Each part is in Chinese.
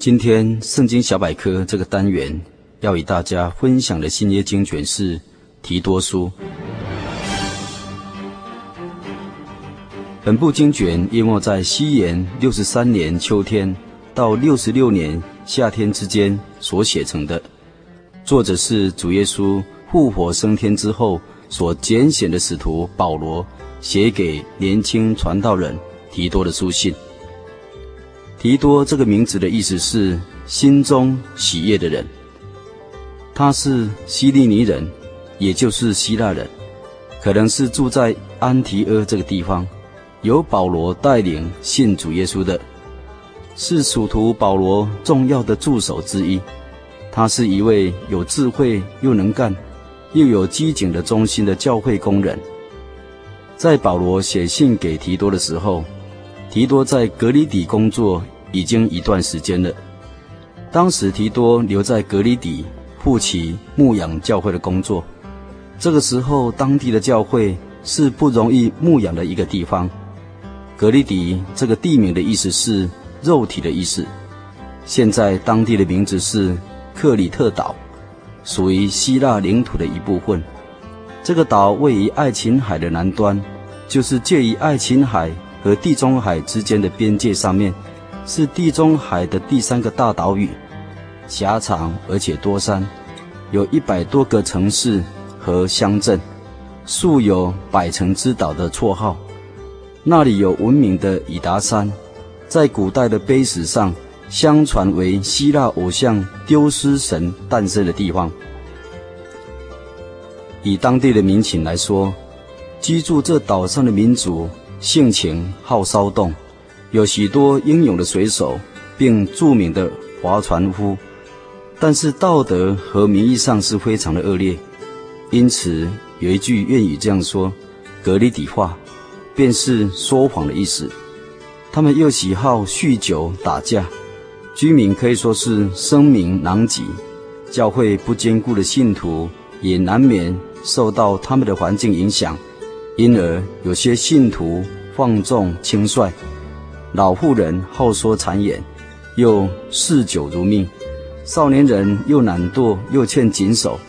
今天圣经小百科这个单元要与大家分享的新约经卷是提多书。本部经卷约莫在西元六十三年秋天到六十六年夏天之间所写成的，作者是主耶稣复活升天之后所拣选的使徒保罗写给年轻传道人提多的书信。提多这个名字的意思是心中喜悦的人。他是希利尼人，也就是希腊人，可能是住在安提阿这个地方，由保罗带领信主耶稣的，是属徒保罗重要的助手之一。他是一位有智慧又能干，又有机警的忠心的教会工人。在保罗写信给提多的时候，提多在格里底工作已经一段时间了。当时提多留在格里底，负起牧养教会的工作。这个时候，当地的教会是不容易牧养的一个地方。格里底这个地名的意思是肉体的意思。现在当地的名字是克里特岛，属于希腊领土的一部分。这个岛位于爱琴海的南端，就是介于爱琴海和地中海之间的边界上面，是地中海的第三个大岛屿，狭长而且多山，有一百多个城市和乡镇，素有“百城之岛”的绰号。那里有闻名的以达山，在古代的碑石上，相传为希腊偶像丢失神诞生的地方。以当地的民情来说，居住这岛上的民族。性情好骚动，有许多英勇的水手，并著名的划船夫，但是道德和名义上是非常的恶劣。因此有一句谚语这样说：“格里底话，便是说谎的意思。”他们又喜好酗酒打架，居民可以说是声名狼藉。教会不坚固的信徒也难免受到他们的环境影响。因而，有些信徒放纵轻率，老妇人好说谗言，又嗜酒如命；少年人又懒惰又欠谨守。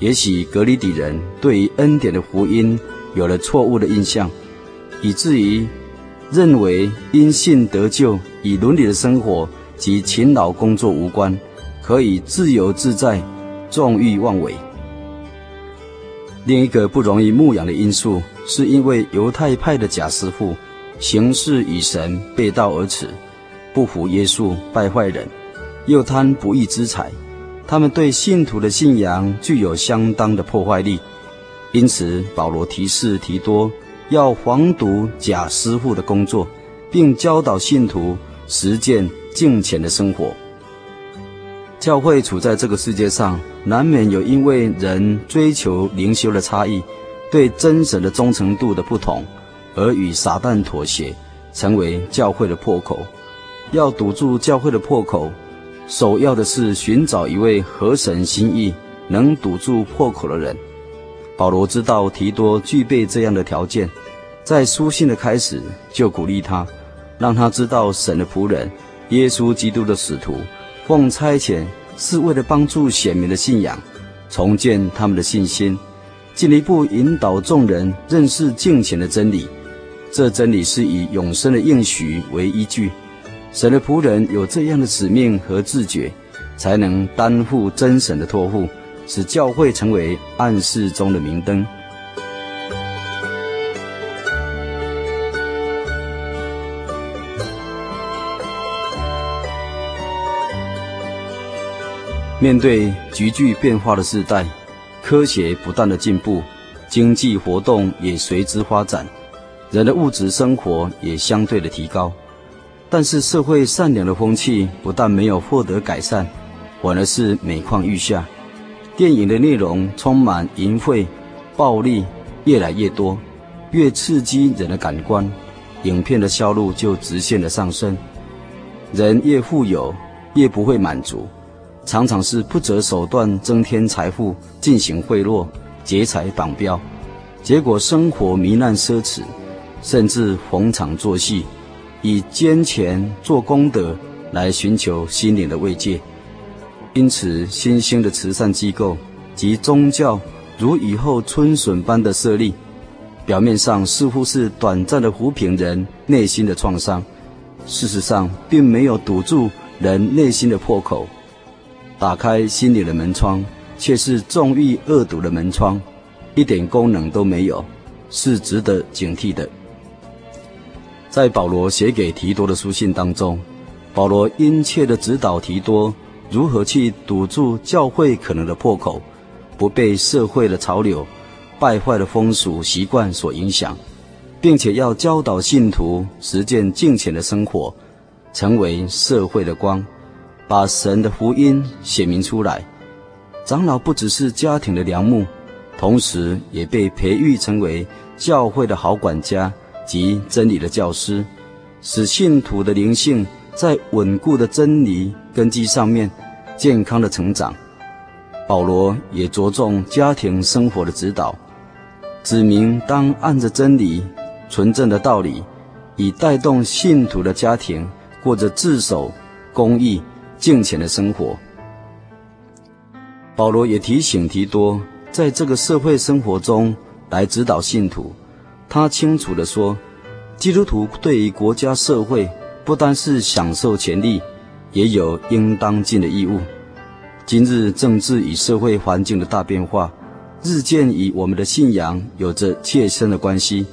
也许格里底人对于恩典的福音有了错误的印象，以至于认为因信得救与伦理的生活及勤劳工作无关，可以自由自在、纵欲妄为。另一个不容易牧养的因素，是因为犹太派的假师傅行事与神背道而驰，不服耶稣，败坏人，又贪不义之财，他们对信徒的信仰具有相当的破坏力。因此，保罗提示提多要防堵假师傅的工作，并教导信徒实践敬虔的生活。教会处在这个世界上，难免有因为人追求灵修的差异，对真神的忠诚度的不同，而与撒旦妥协，成为教会的破口。要堵住教会的破口，首要的是寻找一位合神心意、能堵住破口的人。保罗知道提多具备这样的条件，在书信的开始就鼓励他，让他知道神的仆人、耶稣基督的使徒奉差遣。是为了帮助选民的信仰，重建他们的信心，进一步引导众人认识敬虔的真理。这真理是以永生的应许为依据。神的仆人有这样的使命和自觉，才能担负真神的托付，使教会成为暗示中的明灯。面对急剧变化的时代，科学不断的进步，经济活动也随之发展，人的物质生活也相对的提高。但是社会善良的风气不但没有获得改善，反而是每况愈下。电影的内容充满淫秽、暴力，越来越多，越刺激人的感官，影片的销路就直线的上升。人越富有，越不会满足，常常是不择手段增添财富，进行贿赂、劫财绑标，结果生活糜烂奢侈，甚至逢场作戏。以捐钱做功德来寻求心灵的慰藉，因此新兴的慈善机构及宗教如雨后春笋般的设立，表面上似乎是短暂的抚平人内心的创伤，事实上并没有堵住人内心的破口，打开心里的门窗，却是纵欲恶毒的门窗，一点功能都没有，是值得警惕的。在保罗写给提多的书信当中，保罗殷切地指导提多如何去堵住教会可能的破口，不被社会的潮流、败坏的风俗习惯所影响，并且要教导信徒实践敬虔的生活，成为社会的光，把神的福音显明出来。长老不只是家庭的良木，同时也被培育成为教会的好管家。及真理的教师，使信徒的灵性在稳固的真理根基上面健康的成长。保罗也着重家庭生活的指导，指明当按着真理、纯正的道理，以带动信徒的家庭过着自守、公义、敬虔的生活。保罗也提醒提多，在这个社会生活中来指导信徒。他清楚地说，基督徒对于国家社会不单是享受权利，也有应当尽的义务。今日政治与社会环境的大变化，日渐与我们的信仰有着切身的关系。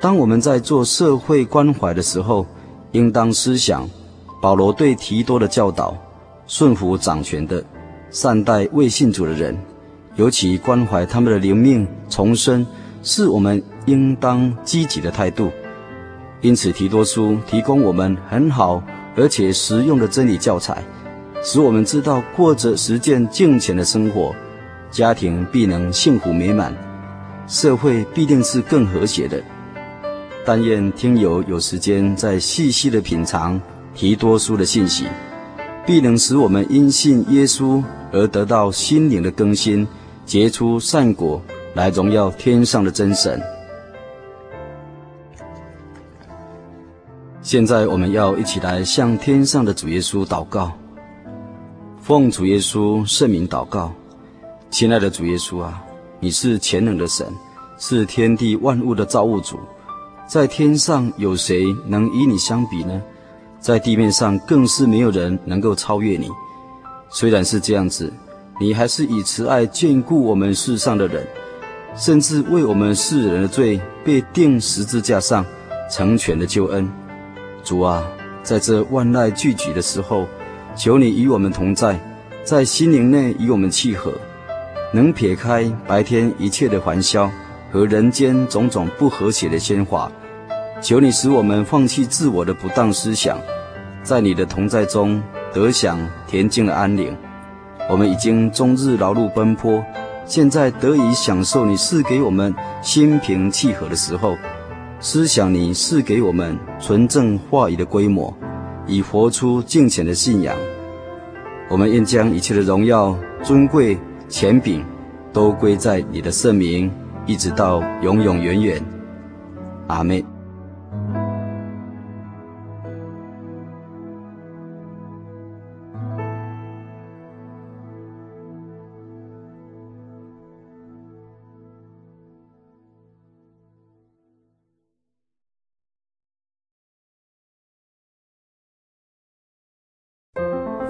当我们在做社会关怀的时候，应当思想保罗对提多的教导：顺服掌权的，善待未信主的人，尤其关怀他们的灵命重生。是我们应当积极的态度，因此提多书提供我们很好而且实用的真理教材，使我们知道过着实践敬虔的生活，家庭必能幸福美满，社会必定是更和谐的。但愿听友有时间再细细的品尝提多书的信息，必能使我们因信耶稣而得到心灵的更新，结出善果。来荣耀天上的真神。现在我们要一起来向天上的主耶稣祷告，奉主耶稣圣名祷告，亲爱的主耶稣啊，你是全能的神，是天地万物的造物主，在天上有谁能与你相比呢？在地面上更是没有人能够超越你。虽然是这样子，你还是以慈爱眷顾我们世上的人。甚至为我们世人的罪被钉十字架上，成全了救恩。主啊，在这万籁俱寂的时候，求你与我们同在，在心灵内与我们契合，能撇开白天一切的烦嚣和人间种种不和谐的喧哗。求你使我们放弃自我的不当思想，在你的同在中得享恬静的安宁。我们已经终日劳碌奔波。现在得以享受你赐给我们心平气和的时候，思想你赐给我们纯正话语的规模，以活出敬虔的信仰。我们愿将一切的荣耀、尊贵、权柄，都归在你的圣名，一直到永永远远。阿门。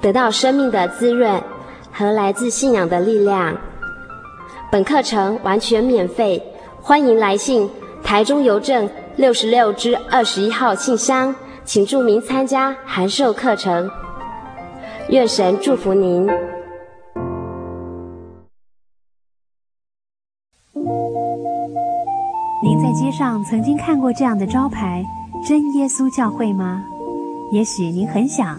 得到生命的滋润和来自信仰的力量。本课程完全免费，欢迎来信台中邮政六十六支二十一号信箱，请注明参加函授课程。愿神祝福您。您在街上曾经看过这样的招牌“真耶稣教会”吗？也许您很想，